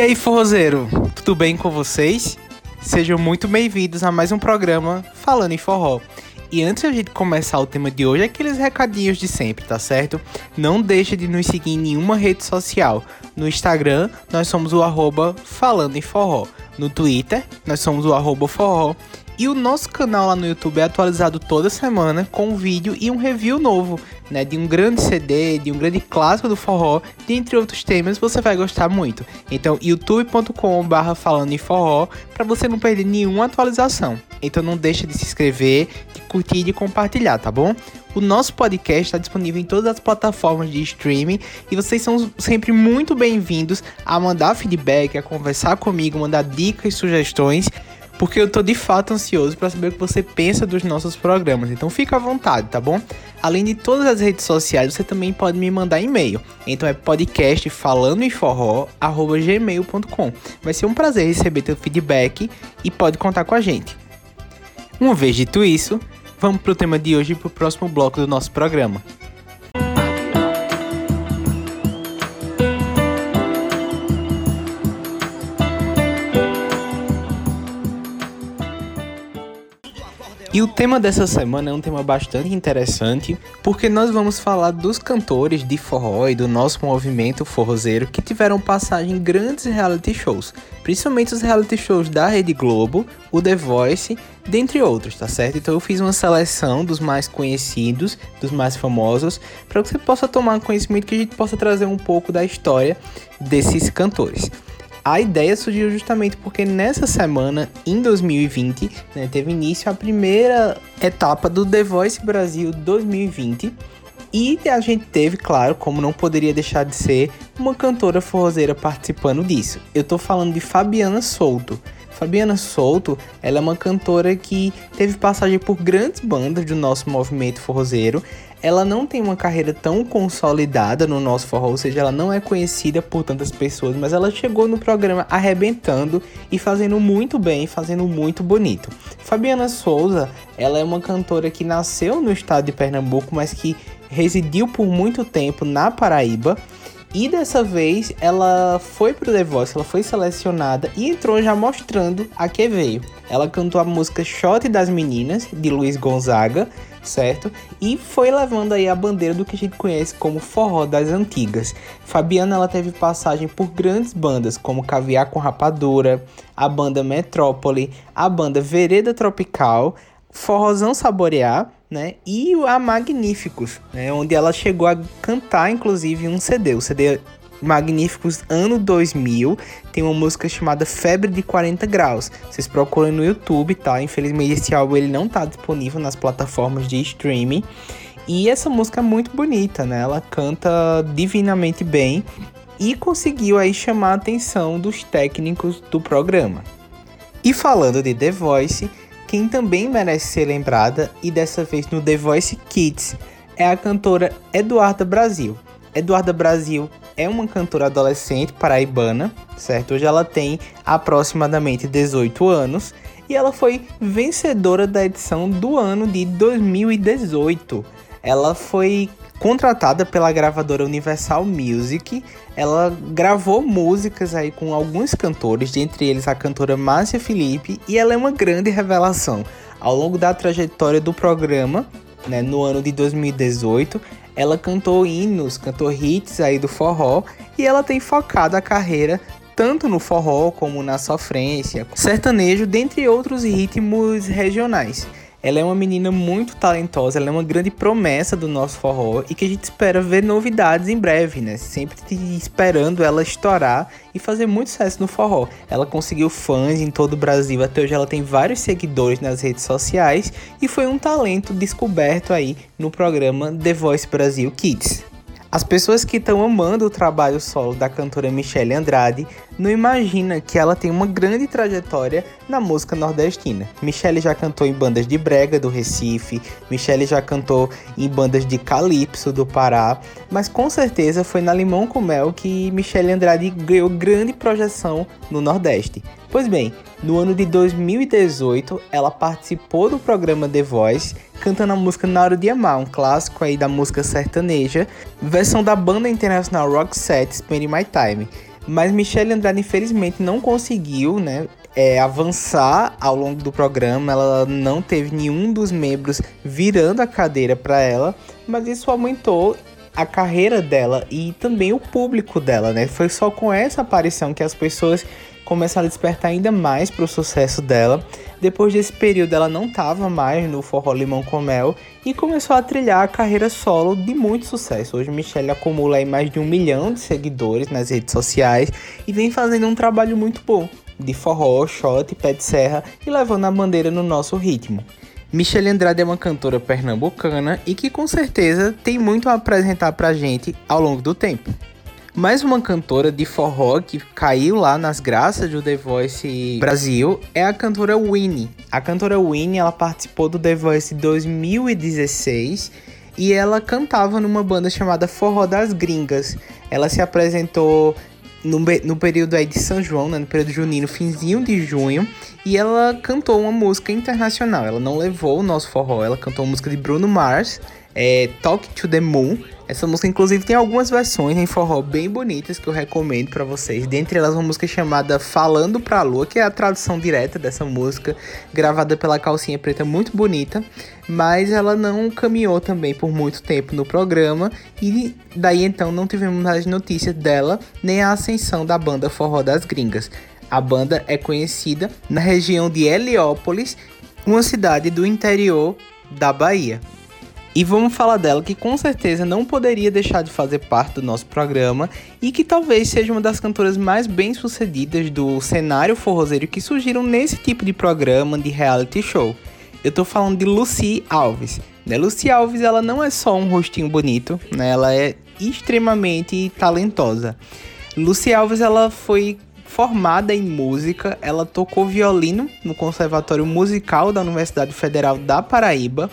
E aí, forrozeiro, tudo bem com vocês? Sejam muito bem-vindos a mais um programa Falando em Forró. E antes de a gente começar o tema de hoje, aqueles recadinhos de sempre, tá certo? Não deixe de nos seguir em nenhuma rede social. No Instagram, nós somos o arroba Falando em Forró. No Twitter, nós somos o arroba Forró. E o nosso canal lá no YouTube é atualizado toda semana com um vídeo e um review novo, né, de um grande CD, de um grande clássico do forró, dentre outros temas, você vai gostar muito. Então, youtube.com/barra falando em forró para você não perder nenhuma atualização. Então, não deixe de se inscrever, de curtir e de compartilhar, tá bom? O nosso podcast está disponível em todas as plataformas de streaming e vocês são sempre muito bem-vindos a mandar feedback, a conversar comigo, mandar dicas, sugestões porque eu tô de fato ansioso para saber o que você pensa dos nossos programas. Então fica à vontade, tá bom? Além de todas as redes sociais, você também pode me mandar e-mail. Então é podcast falando em. Vai ser um prazer receber teu feedback e pode contar com a gente. Uma vez dito isso, vamos pro tema de hoje e pro próximo bloco do nosso programa. E o tema dessa semana é um tema bastante interessante, porque nós vamos falar dos cantores de forró e do nosso movimento forrozeiro que tiveram passagem em grandes reality shows, principalmente os reality shows da Rede Globo, o The Voice, dentre outros, tá certo? Então eu fiz uma seleção dos mais conhecidos, dos mais famosos, para que você possa tomar conhecimento que a gente possa trazer um pouco da história desses cantores. A ideia surgiu justamente porque nessa semana, em 2020, né, teve início a primeira etapa do The Voice Brasil 2020. E a gente teve, claro, como não poderia deixar de ser, uma cantora forrozeira participando disso. Eu tô falando de Fabiana Souto. Fabiana Souto, ela é uma cantora que teve passagem por grandes bandas do nosso movimento forrozeiro ela não tem uma carreira tão consolidada no nosso forró, ou seja, ela não é conhecida por tantas pessoas, mas ela chegou no programa arrebentando e fazendo muito bem, fazendo muito bonito. Fabiana Souza, ela é uma cantora que nasceu no estado de Pernambuco, mas que residiu por muito tempo na Paraíba. E dessa vez ela foi pro The Voice, ela foi selecionada e entrou já mostrando a que veio. Ela cantou a música Shot das Meninas, de Luiz Gonzaga, certo? E foi levando aí a bandeira do que a gente conhece como forró das antigas. Fabiana ela teve passagem por grandes bandas como Caviar com Rapadura, a banda Metrópole, a banda Vereda Tropical, Forrozão Saborear, né? E a Magníficos, né? Onde ela chegou a cantar, inclusive, um CD. O CD Magníficos ano 2000. Tem uma música chamada Febre de 40 Graus. Vocês procuram no YouTube, tá? Infelizmente esse álbum ele não tá disponível nas plataformas de streaming. E essa música é muito bonita, né? Ela canta divinamente bem e conseguiu aí chamar a atenção dos técnicos do programa. E falando de The Voice, quem também merece ser lembrada e dessa vez no The Voice Kids é a cantora Eduarda Brasil. Eduarda Brasil é uma cantora adolescente paraibana, certo? Hoje ela tem aproximadamente 18 anos e ela foi vencedora da edição do ano de 2018. Ela foi contratada pela gravadora Universal Music. Ela gravou músicas aí com alguns cantores, dentre eles a cantora Márcia Felipe, e ela é uma grande revelação. Ao longo da trajetória do programa, né, no ano de 2018, ela cantou hinos, cantou hits aí do forró e ela tem focado a carreira tanto no forró como na sofrência, sertanejo, dentre outros ritmos regionais. Ela é uma menina muito talentosa, ela é uma grande promessa do nosso forró e que a gente espera ver novidades em breve, né? Sempre esperando ela estourar e fazer muito sucesso no forró. Ela conseguiu fãs em todo o Brasil, até hoje ela tem vários seguidores nas redes sociais e foi um talento descoberto aí no programa The Voice Brasil Kids. As pessoas que estão amando o trabalho solo da cantora Michelle Andrade não imaginam que ela tem uma grande trajetória na música nordestina. Michelle já cantou em bandas de brega do Recife, Michelle já cantou em bandas de calypso do Pará, mas com certeza foi na Limão com Mel que Michelle Andrade ganhou grande projeção no Nordeste. Pois bem, no ano de 2018, ela participou do programa The Voice, cantando a música Na Hora de Amar, um clássico aí da música sertaneja, versão da banda internacional Roxette Spending My Time. Mas Michelle Andrade, infelizmente, não conseguiu, né? É, avançar ao longo do programa, ela não teve nenhum dos membros virando a cadeira para ela, mas isso aumentou a carreira dela e também o público dela, né? Foi só com essa aparição que as pessoas começaram a despertar ainda mais para o sucesso dela. Depois desse período, ela não estava mais no Forró Limão com Mel e começou a trilhar a carreira solo de muito sucesso. Hoje, Michelle acumula aí mais de um milhão de seguidores nas redes sociais e vem fazendo um trabalho muito bom de forró, shot, pé de serra e levando a bandeira no nosso ritmo. Michelle Andrade é uma cantora pernambucana e que com certeza tem muito a apresentar pra gente ao longo do tempo. Mais uma cantora de forró que caiu lá nas graças do The Voice Brasil é a cantora Winnie. A cantora Winnie ela participou do The Voice 2016 e ela cantava numa banda chamada Forró das Gringas. Ela se apresentou no, no período aí de São João, né, no período junino, finzinho de junho, e ela cantou uma música internacional. Ela não levou o nosso forró, ela cantou uma música de Bruno Mars, é, Talk to the Moon, essa música, inclusive, tem algumas versões em forró bem bonitas que eu recomendo para vocês. Dentre elas, uma música chamada Falando pra Lua, que é a tradução direta dessa música, gravada pela Calcinha Preta, muito bonita, mas ela não caminhou também por muito tempo no programa e daí então não tivemos mais notícias dela nem a ascensão da banda Forró das Gringas. A banda é conhecida na região de Heliópolis, uma cidade do interior da Bahia. E vamos falar dela que com certeza não poderia deixar de fazer parte do nosso programa e que talvez seja uma das cantoras mais bem sucedidas do cenário forrozeiro que surgiram nesse tipo de programa de reality show. Eu tô falando de Lucy Alves. Né? Lucy Alves ela não é só um rostinho bonito, né? ela é extremamente talentosa. Lucy Alves ela foi formada em música, ela tocou violino no Conservatório Musical da Universidade Federal da Paraíba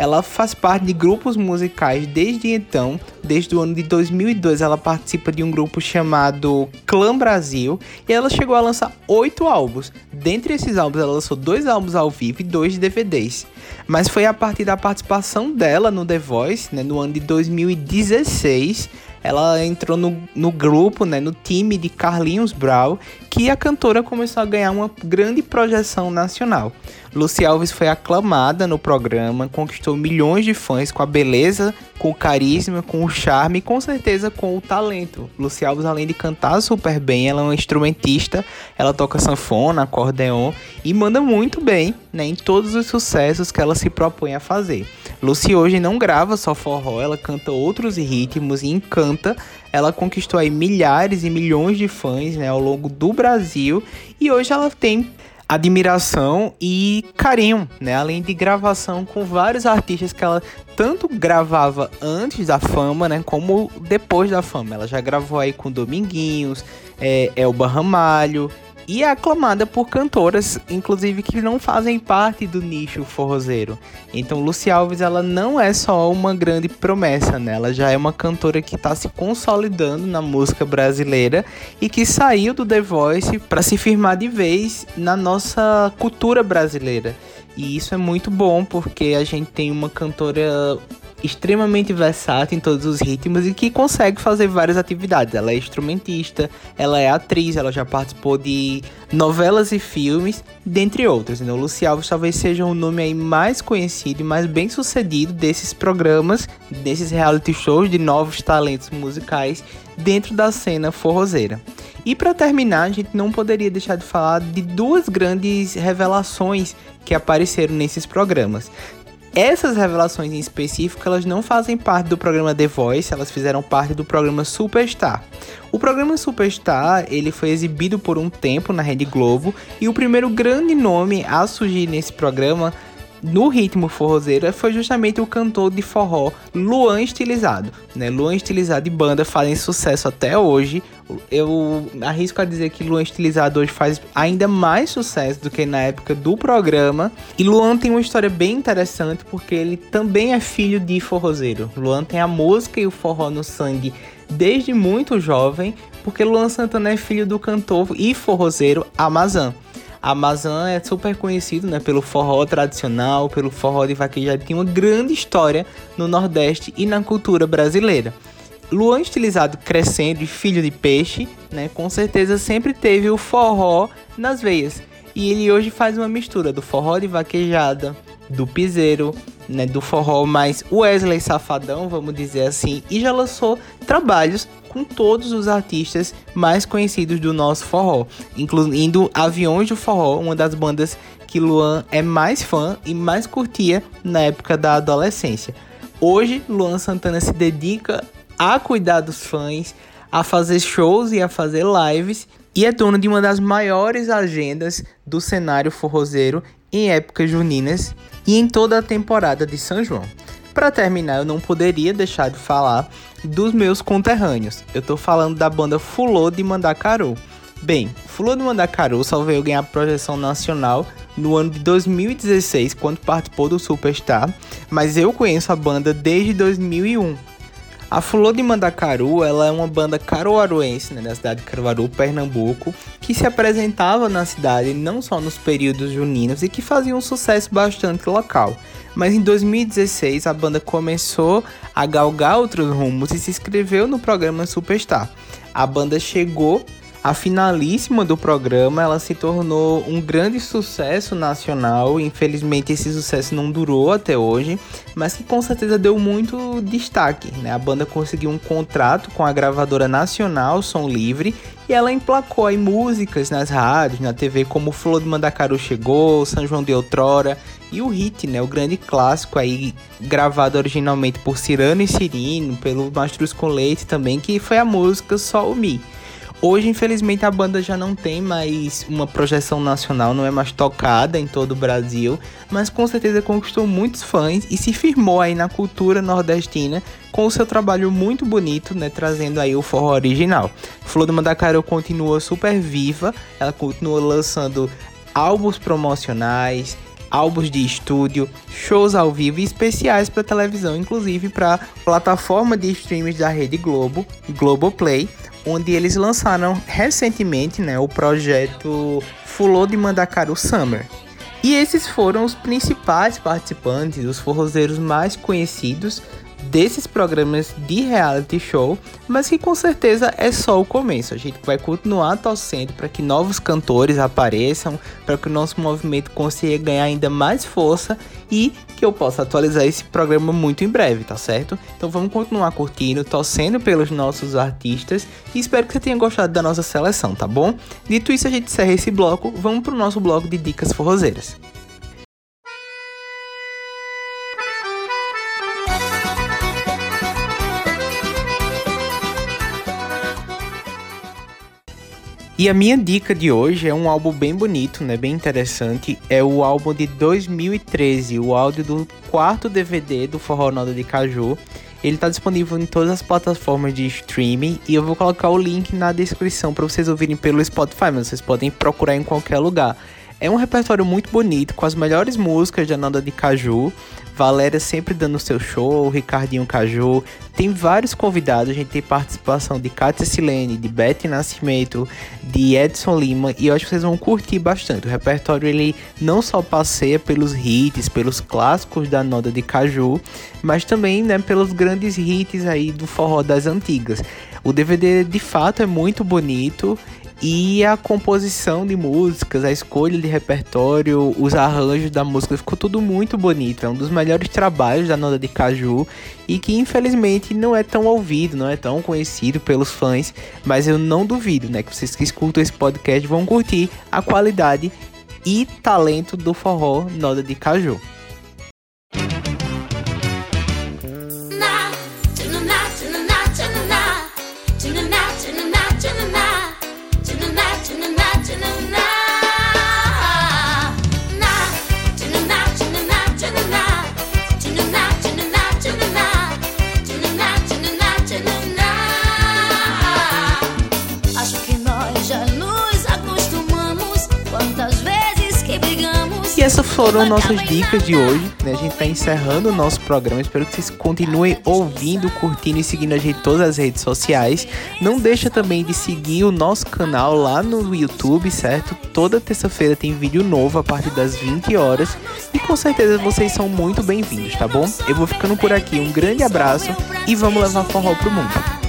ela faz parte de grupos musicais desde então, desde o ano de 2002 ela participa de um grupo chamado Clã Brasil e ela chegou a lançar oito álbuns. Dentre esses álbuns ela lançou dois álbuns ao vivo e dois DVDs. Mas foi a partir da participação dela no The Voice, né, no ano de 2016, ela entrou no, no grupo, né, no time de Carlinhos Brau, que a cantora começou a ganhar uma grande projeção nacional. Lucy Alves foi aclamada no programa, conquistou milhões de fãs com a beleza, com o carisma, com o charme e com certeza com o talento. Lucy Alves, além de cantar super bem, ela é uma instrumentista, ela toca sanfona, acordeon e manda muito bem né, em todos os sucessos que ela se propõe a fazer. Lucy hoje não grava só forró, ela canta outros ritmos e encanta. Ela conquistou aí milhares e milhões de fãs né, ao longo do Brasil e hoje ela tem admiração e carinho, né? Além de gravação com vários artistas que ela tanto gravava antes da fama, né? Como depois da fama. Ela já gravou aí com Dominguinhos, é, Elba Ramalho, e é aclamada por cantoras, inclusive que não fazem parte do nicho forrozeiro. Então, Lucy Alves ela não é só uma grande promessa, né? Ela já é uma cantora que está se consolidando na música brasileira e que saiu do The Voice para se firmar de vez na nossa cultura brasileira. E isso é muito bom porque a gente tem uma cantora extremamente versátil em todos os ritmos e que consegue fazer várias atividades. Ela é instrumentista, ela é atriz, ela já participou de novelas e filmes, dentre outros. Então, Luci Alves talvez seja o nome aí mais conhecido e mais bem sucedido desses programas, desses reality shows de novos talentos musicais dentro da cena forrozeira. E para terminar, a gente não poderia deixar de falar de duas grandes revelações que apareceram nesses programas. Essas revelações em específico, elas não fazem parte do programa The Voice, elas fizeram parte do programa Superstar. O programa Superstar, ele foi exibido por um tempo na Rede Globo e o primeiro grande nome a surgir nesse programa no ritmo forrozeiro foi justamente o cantor de forró Luan Estilizado. Né? Luan Estilizado e banda fazem sucesso até hoje. Eu arrisco a dizer que Luan Estilizado hoje faz ainda mais sucesso do que na época do programa. E Luan tem uma história bem interessante porque ele também é filho de forrozeiro. Luan tem a música e o forró no sangue desde muito jovem, porque Luan Santana é filho do cantor e forrozeiro Amazon. Amazon é super conhecido né, pelo forró tradicional, pelo forró de vaquejada, tem uma grande história no Nordeste e na cultura brasileira. Luan estilizado crescendo e filho de peixe, né, com certeza sempre teve o forró nas veias. E ele hoje faz uma mistura do forró de vaquejada, do piseiro, né, do forró mais Wesley Safadão, vamos dizer assim, e já lançou trabalhos com todos os artistas mais conhecidos do nosso forró, incluindo Aviões do Forró, uma das bandas que Luan é mais fã e mais curtia na época da adolescência. Hoje, Luan Santana se dedica a cuidar dos fãs, a fazer shows e a fazer lives e é dono de uma das maiores agendas do cenário forrozeiro em épocas juninas e em toda a temporada de São João. Para terminar, eu não poderia deixar de falar dos meus conterrâneos. Eu tô falando da banda Fulô de Mandacaru. Bem, Fulô de Mandacaru só veio ganhar projeção nacional no ano de 2016, quando participou do Superstar, mas eu conheço a banda desde 2001 a Fulô de Mandacaru, ela é uma banda caruaruense, né, da cidade de Caruaru, Pernambuco, que se apresentava na cidade não só nos períodos juninos e que fazia um sucesso bastante local. Mas em 2016 a banda começou a galgar outros rumos e se inscreveu no programa Superstar. A banda chegou a finalíssima do programa, ela se tornou um grande sucesso nacional. Infelizmente esse sucesso não durou até hoje, mas que com certeza deu muito destaque. Né? A banda conseguiu um contrato com a gravadora nacional Som Livre e ela emplacou aí músicas nas rádios, na TV, como Flor de Mandacaru chegou, São João de Outrora e o hit, né, o grande clássico aí gravado originalmente por Cirano e Cirino, pelo Mastruz com Leite também, que foi a música Só o Mi. Hoje, infelizmente, a banda já não tem mais uma projeção nacional, não é mais tocada em todo o Brasil, mas com certeza conquistou muitos fãs e se firmou aí na cultura nordestina com o seu trabalho muito bonito, né, trazendo aí o forró original. Flor do Mandacaru continua super viva, ela continua lançando álbuns promocionais, álbuns de estúdio, shows ao vivo e especiais para televisão, inclusive para plataforma de streams da Rede Globo, Globoplay, onde eles lançaram recentemente né, o projeto Fulô de Mandacaru Summer. E esses foram os principais participantes, os forrozeiros mais conhecidos desses programas de reality show, mas que com certeza é só o começo. A gente vai continuar torcendo para que novos cantores apareçam, para que o nosso movimento consiga ganhar ainda mais força e que eu possa atualizar esse programa muito em breve, tá certo? Então vamos continuar curtindo, torcendo pelos nossos artistas e espero que você tenha gostado da nossa seleção, tá bom? Dito isso, a gente encerra esse bloco, vamos pro nosso bloco de dicas forrozeiras. E a minha dica de hoje é um álbum bem bonito, né, bem interessante. É o álbum de 2013, o áudio do quarto DVD do Forró Noda de Caju. Ele está disponível em todas as plataformas de streaming e eu vou colocar o link na descrição para vocês ouvirem pelo Spotify, mas vocês podem procurar em qualquer lugar. É um repertório muito bonito, com as melhores músicas da Nanda de Caju. Valéria sempre dando seu show, Ricardinho Caju. Tem vários convidados, a gente tem participação de Kátia Silene, de Beth Nascimento, de Edson Lima, e eu acho que vocês vão curtir bastante. O repertório ele não só passeia pelos hits, pelos clássicos da Nanda de Caju, mas também né, pelos grandes hits aí do forró das antigas. O DVD de fato é muito bonito e a composição de músicas, a escolha de repertório, os arranjos da música ficou tudo muito bonito. É um dos melhores trabalhos da Nanda de Caju e que infelizmente não é tão ouvido, não é tão conhecido pelos fãs, mas eu não duvido, né, que vocês que escutam esse podcast vão curtir a qualidade e talento do forró Nanda de Caju. Foram nossas dicas de hoje. Né? A gente está encerrando o nosso programa. Espero que vocês continuem ouvindo, curtindo e seguindo a gente em todas as redes sociais. Não deixa também de seguir o nosso canal lá no YouTube, certo? Toda terça-feira tem vídeo novo a partir das 20 horas. E com certeza vocês são muito bem-vindos, tá bom? Eu vou ficando por aqui. Um grande abraço e vamos levar forró pro mundo.